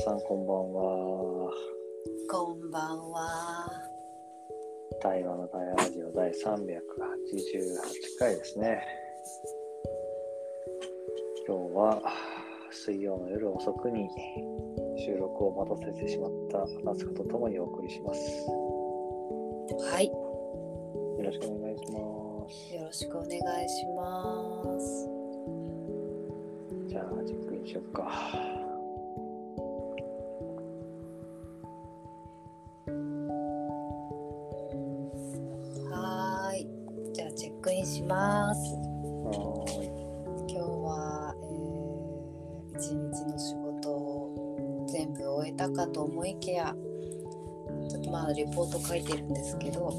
さんこんばんは。こんばんは。対話の対話ラジオ第388回ですね。今日は水曜の夜遅くに収録を待たせてしまった夏子とともにお送りします。はい。よろしくお願いします。よろしくお願いします。じゃあ、チェックインしよっか。ます。今日は、えー、一日の仕事を全部終えたかと思いきや、ちょっとまあレポート書いてるんですけど、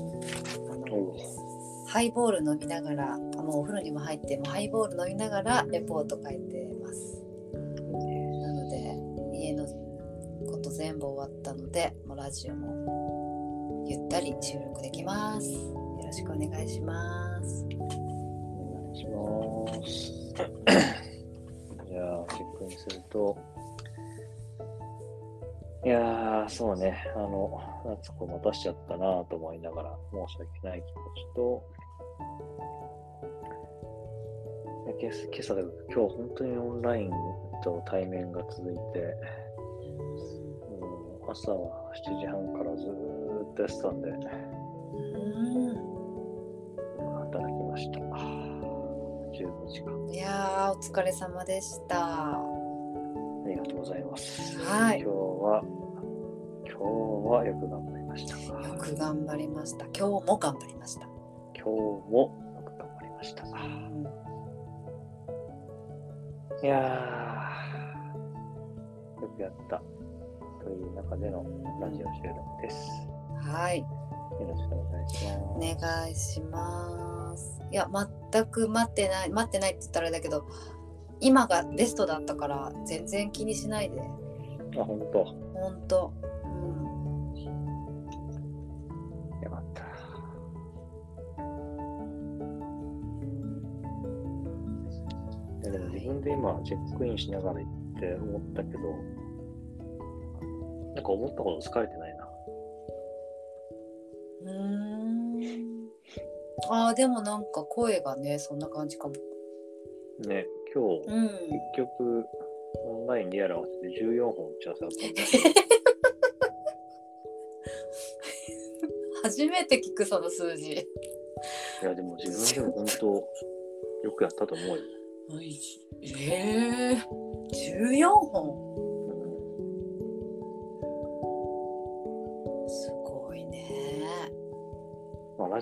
ハイボール飲みながら、あもうお風呂にも入って、もうハイボール飲みながらレポート書いてます。なので家のこと全部終わったのでもうラジオもゆったり収録できますよろしくお願いします。お願いします。じゃあ、チェックインすると、いやー、そうね、あの、夏子待たしちゃったなと思いながら、申し訳ない気持ちと、今朝今朝だけど、今日本当にオンラインと対面が続いて、もう朝は7時半からずーっとやってたんで、うん15時間。いやーお疲れ様でしたありがとうございます。はい今日は、今日はよく頑張りました。今よく頑張りました今日も頑張りました、日もよく頑張りました。うんいやー、よくやった。という中でのラジオ収録です。はいよろしくお願いします。お願いしますいや全く待ってない待ってないって言ったらあれだけど今がベストだったから全然気にしないであ、本当。ほんとうんよかった。でも自分で今チェックインしながら行って思ったけど、なんか思ったほど疲れてないあーでもなんか声がねそんな感じかも。ね、今日、うん。結局、オンラインリアル合わせて14本打ち合わせだったんで、初めて聞くその数字。いや、でも自分でも本当、よくやったと思うよ。ええ14本？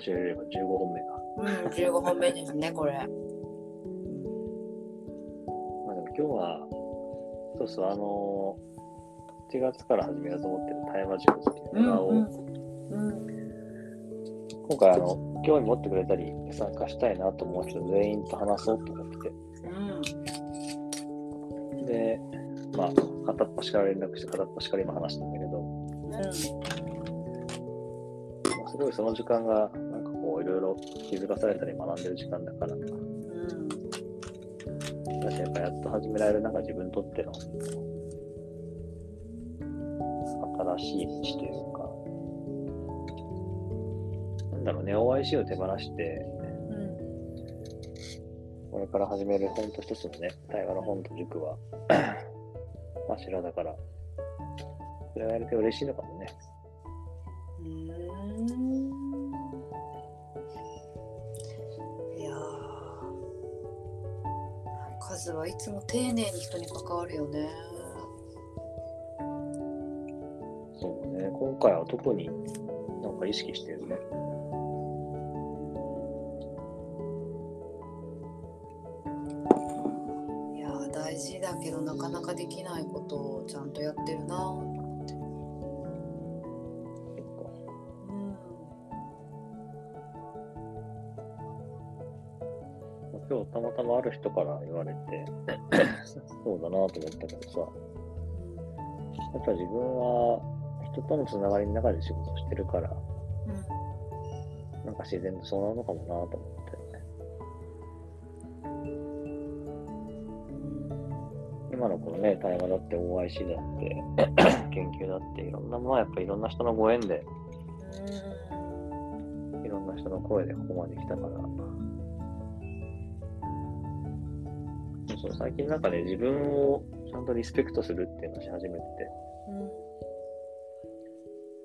まあ、ラジオよりは15本目が。うん15本目ですね これ。まあでも今日は、そうそう、あのー、1月から始めようと思ってる対話塾っていうのを、うん今回あの、興味持ってくれたり、参加したいなと思う人全員と話そうと思ってうん。て、で、まあ、片っ端から連絡して、片っ端から今話したんだけど、まあすごいその時間が、こう、いろいろ気づかされたり学んでる時間だから、うん。私やっぱやっと始められる、なんか自分にとっての、新しい道というか、なんだろうね、OIC を手放して、これから始める本と一つのね、対話の本と塾は、柱だから、それがやれて嬉しいのかもね。うん。カズはいつも丁寧に人に関わるよね。そうね、今回は特になんか意識してるね。いやー大事だけどなかなかできないことをちゃんとやってるな今日たまたまある人から言われて、そうだなと思ったけどさ、やっぱ自分は人とのつながりの中で仕事してるから、うん。なんか自然とそうなるのかもなと思って。今のこのね、対話だって OIC だって、研究だって、いろんなものはやっぱりいろんな人のご縁で、いろんな人の声でここまで来たから。そう最近なんかね、自分をちゃんとリスペクトするっていうのをし始めてて、うん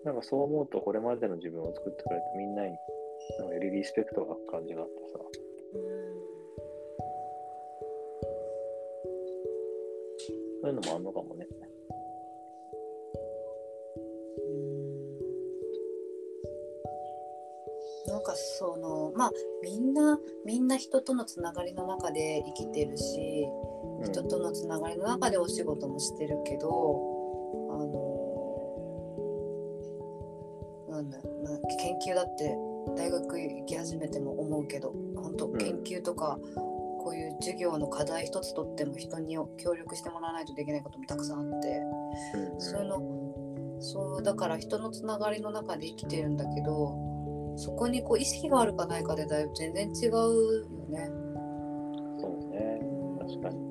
なんかそう思うと、これまでの自分を作ってくれたみんなに、なんかよりリスペクトが感じがあってさ、そういうのもあんのかもね。そのまあみんなみんな人とのつながりの中で生きてるしうん人とのつながりの中でお仕事もしてるけどあのなんだ、まあ、研究だって大学行き始めても思うけど本当うん研究とか、こういう授業の課題一つとっても人に協力してもらわないとできないこともたくさんあって。うんそういうのそうだから人のつながりの中で生きてるんだけどそこにこう意識があるかないかでだいぶ全然違うよね。そうね。確かに。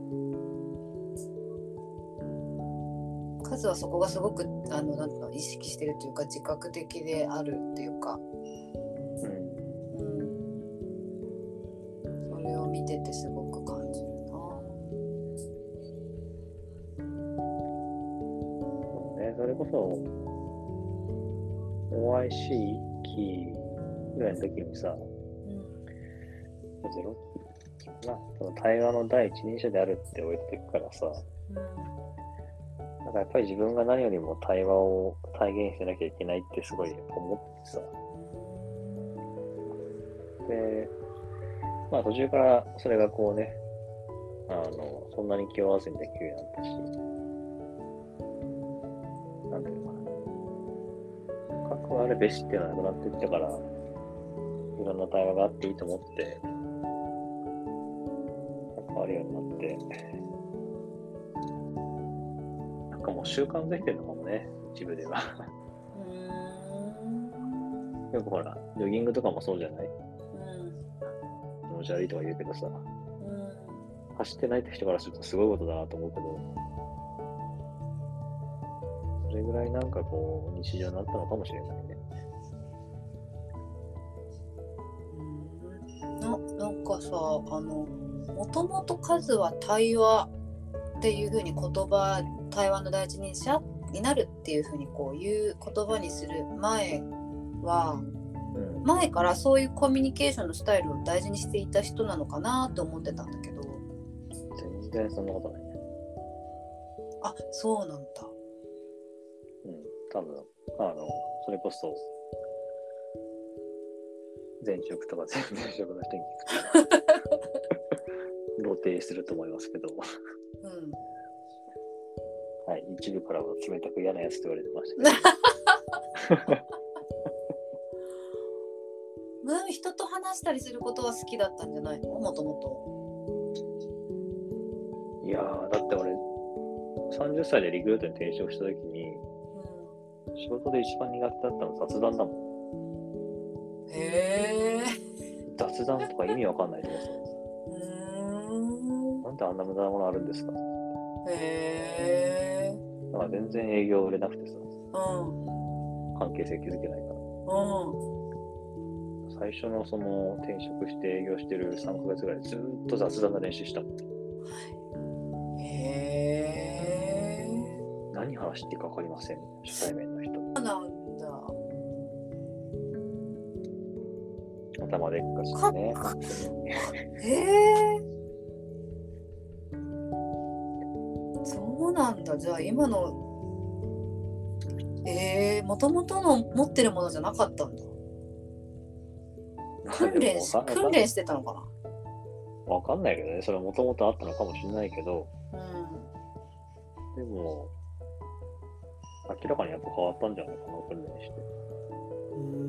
数はそこがすごくあのなんの意識してるというか自覚的であるっていうか、うん。うん、それを見ててすごく感じるな。そうね。それこそ、OIC 期ぐらいの時にさ、ゼロまあ、その対話の第一人者であるって置いてくからさ、なんかやっぱり自分が何よりも対話を体現しなきゃいけないってすごい思ってさ、で、まあ途中からそれがこうね、あの、そんなに気負わずにできるようになったし、なんていうのかな。核あるべしっていうのはなくなっていったから、いろんな対話があっていいと思って、関わるようになって、なんかもう習慣づいてるのかもね、一部では。よくほら、ジョギングとかもそうじゃない？気持ち悪いとか言うけどさ、走ってないって人からするとすごいことだなと思うけど、それぐらいなんかこう、日常になったのかもしれないね。さあのもともと数は対話っていうふうに言葉対話の第一人者になるっていうふうにこういう言葉にする前はうん。前からそういうコミュニケーションのスタイルを大事にしていた人なのかなと思ってたんだけど全然そんなことないね。あそうなんだうん。多分、あの、それこそ、前職とか前々職の人に聞くと、露呈すると思いますけど、うん。はい、一部からは冷たく嫌なやつと言われてましたけど、まあ人と話したりすることは好きだったんじゃないの？もともと。いやー、だって俺、30歳でリクルートに転職したときに、仕事で一番苦手だったの雑談だもん。雑談とか意味わかんないと思ってうんた。なんであんな無駄なものあるんですかへえ。だから全然営業売れなくてさ、うん。関係性築けないから。うん。最初のその転職して営業してる3ヶ月ぐらいずっと雑談の練習したもん。へえ。何話していいか分かりません。初対面頭でっかちでね。へえ。そうなんだ。じゃあ今の。ええもともとの持ってるものじゃなかったんだ。訓練し訓練してたのかわかんないけどね。それもともとあったのかもしれないけど、な。うん。でも、明らかにやっぱ変わったんじゃないかな、訓練して。じ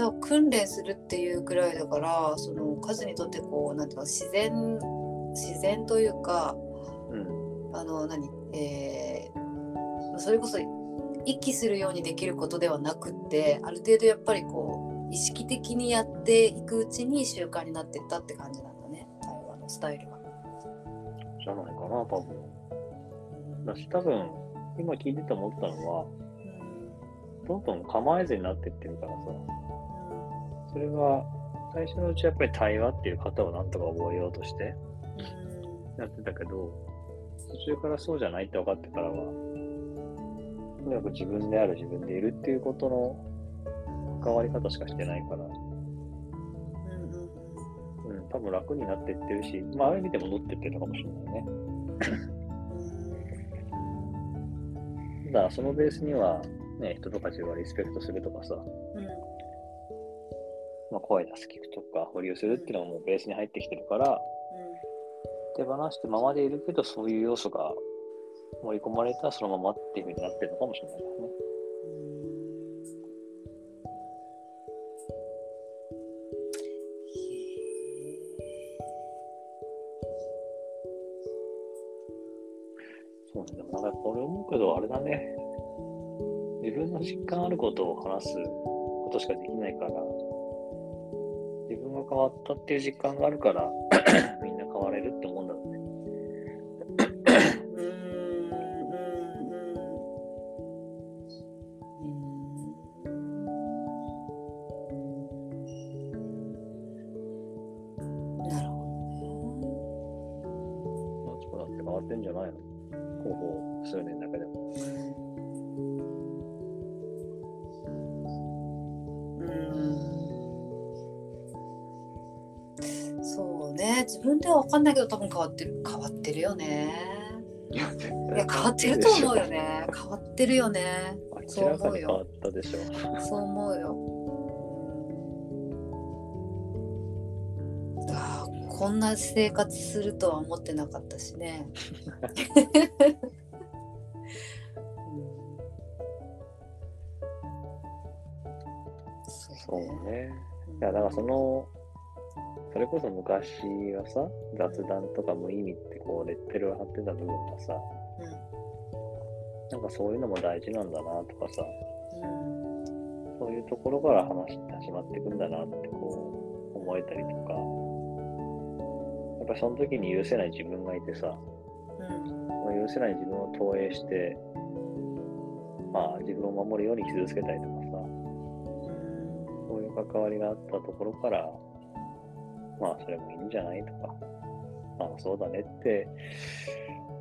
ゃあ訓練するっていうくらいだからその数にとってこうなんていうの自然自然というかうん。あの何えーそれこそ息するようにできることではなくってある程度やっぱりこう意識的にやっていくうちに習慣になっていったって感じなんだね対話のスタイルが。じゃないかな、多分。だし、多分、今聞いてて思ったのは、どんどん構えずになってってるからさ、それは、最初のうちはやっぱり対話っていう型をなんとか覚えようとしてやってたけど、途中からそうじゃないって分かってからは、とにかく自分である自分でいるっていうことの関わり方しかしてないから、うん、多分楽になっていってるし、まあ、ある意味で戻ってってるのかもしれないね。ただ、そのベースには、ね、人とか自分をリスペクトするとかさ、まあ、声出す聞くとか保留するっていうのがもうベースに入ってきてるから、手放してままでいるけど、そういう要素が盛り込まれたらそのままっていうふうになってるのかもしれないですね。そうね、でもなんかこれ思うけど、あれだね。自分の実感あることを話すことしかできないから、が変わったっていう実感があるから、みんな変われるって思うんだろうね。変わってんじゃないのここ数年だけでも。自分では分かんないけど多分変わってる変わってるよね。いや、変わってると思うよね。変わってるよね。明らかに変わったでしょ。そう思うよ。ああこんな生活するとは思ってなかったしね。そうね。いや、だからその、それこそ昔はさ、雑談とか無意味ってこう、レッテルを貼ってた部分がさ、なんかそういうのも大事なんだなとかさ、そういうところから話って始まっていくんだなってこう、思えたりとか、やっぱりその時に許せない自分がいてさ、その許せない自分を投影して、まあ自分を守るように傷つけたりとかさ、そういう関わりがあったところから、まあそれもいいんじゃないとか、ああそうだねって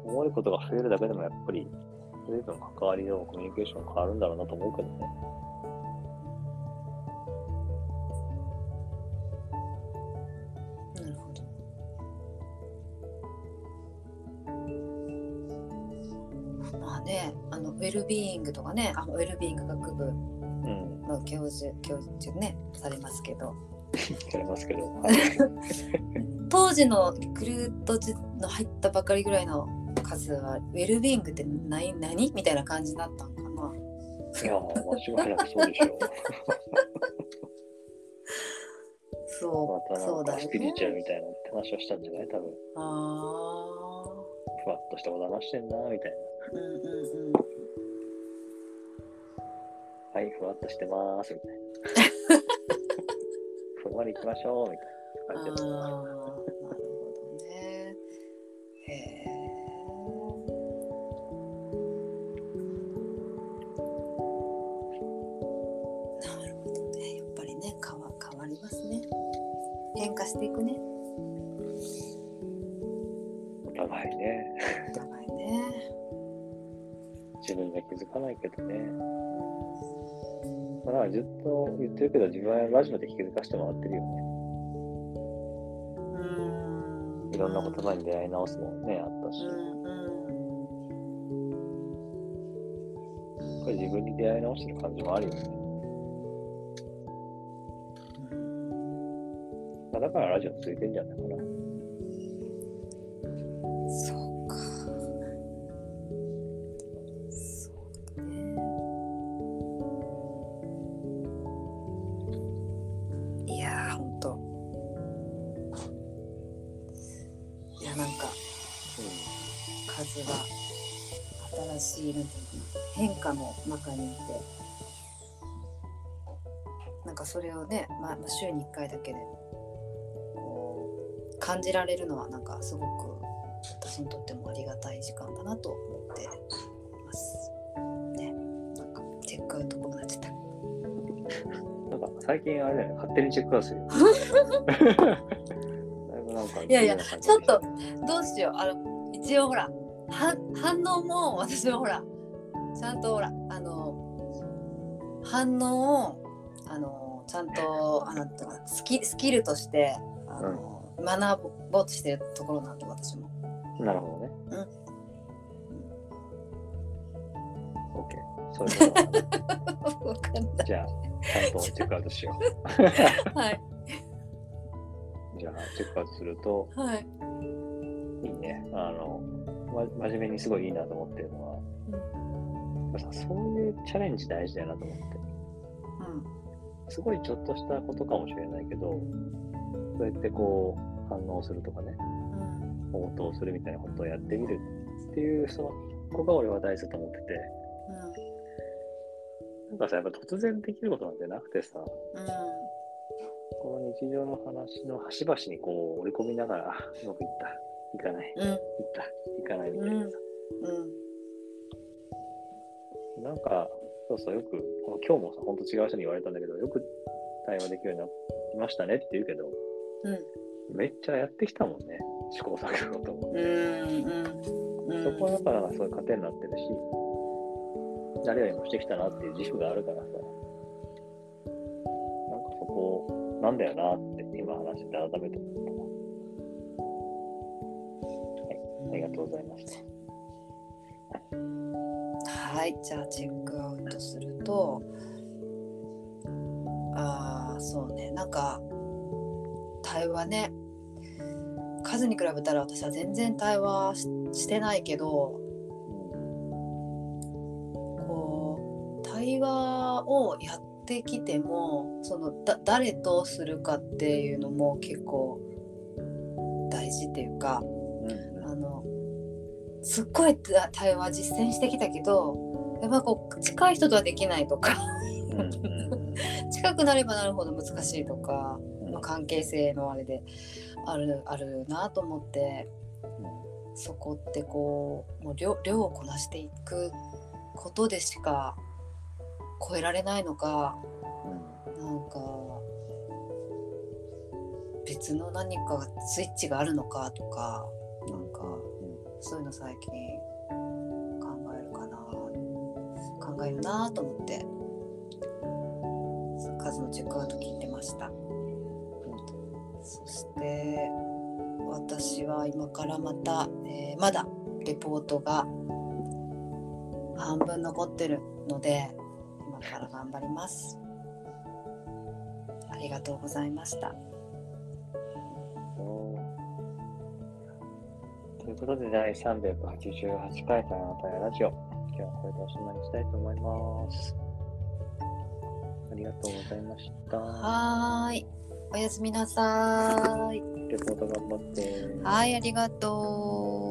思えることが増えるだけでもやっぱり随分関わりのコミュニケーション変わるんだろうなと思うけどね。なるほど。まあね、あのウェルビーイングとかね、あウェルビーイング学部うん、の教授教授ねされますけど、ありますけど。当時のリクルートの入ったばかりぐらいの数はウェルビーイングって何何みたいな感じだったのかな？いや、間違いなくそうでしょう。そう、またそうだよかスピリチュアルね。みたいなって話をしたんじゃない？多分。ああ、ふわっとしたこと話してんな、みたいな。うんうんうん。はい、ふわっとしてまーす、みたいな。ふんわり行きましょう、みたいな感じでああ、なるほどね。へえ。なるほどね。やっぱりね、変わ変わりますね。変化していくね。お互いね、お互いね。自分じゃ気づかないけどね。まあ、だからずっと言ってるけど、自分はラジオで気づかせてもらってるよね。うん。いろんな言葉に出会い直すもね、あったし。うんやっぱり自分に出会い直してる感じもあるよね。まあ、だからラジオ続いてんじゃないかな。中にいて。なんかそれをね、まあ、まあ週に1回だけでこう感じられるのはなんかすごく私にとってもありがたい時間だなと思ってます。ね、なんかチェックアウトこうなっちゃった。なんか最近あれだよね、勝手にチェックアウトする いやいやちょっとどうしよう。あの一応ほらは反応も私はほらちゃんとほら反応をあのちゃんとあのスキスキルとしてあの、学ぼうとしてるところなんで私も。なるほどね。うん。OK。そういうこ。じゃあ、ちゃんとチェックアウトしよはい。う。じゃあ、チェックアウトすると、はい。いいね。あの、ま、真面目にすごいいいなと思ってるのは、やっぱさそういうチャレンジ大事だよなと思って。すごいちょっとしたことかもしれないけど、そうやってこう、反応するとかね、うん。応答するみたいなことをやってみるっていう、その、ここが俺は大事だと思ってて、なんかさ、やっぱ突然できることなんてなくてさ、うん。この日常の話の端々にこう織り込みながら、あうまくいった、いかない、うん。いった、いかないみたいなさ、うん。なんか、そうそう、よく、今日もさ、ほんと違う人に言われたんだけど、よく対話できるようになりましたねって言うけど、うん。めっちゃやってきたもんね、試行錯誤と思うっ。そこはだからそういう糧になってるし、誰よりもしてきたなっていう自負があるからさ、なんかそこなんだよなって今話してて改めて思ったわ。ありがとうございました。はい、じゃあチェックアウトすると、ああ、そうね、なんか対話ね、数に比べたら私は全然対話ししてないけど、こう対話をやってきても、そのだ誰とするかっていうのも結構大事っていうか、うん。あのすっごいた対話実践してきたけどやっぱこう近い人とはできないとか。近くなればなるほど難しいとか、うん。まあ、関係性のあれであるあるなと思って。そこってこうもう量量をこなしていくことでしか超えられないのかなんか別の何かがスイッチがあるのかとかなんかそういうの最近考えるなと思って。数のチェックアウト聞いてました。そして私は今からまた、えーまだレポートが半分残ってるので今から頑張ります。ありがとうございました。ということで、第388回さよならたラジオ。今日はこれでおしまいにしたいと思います。ありがとうございました。はーいおやすみなさーいレポート頑張って。はいありがとう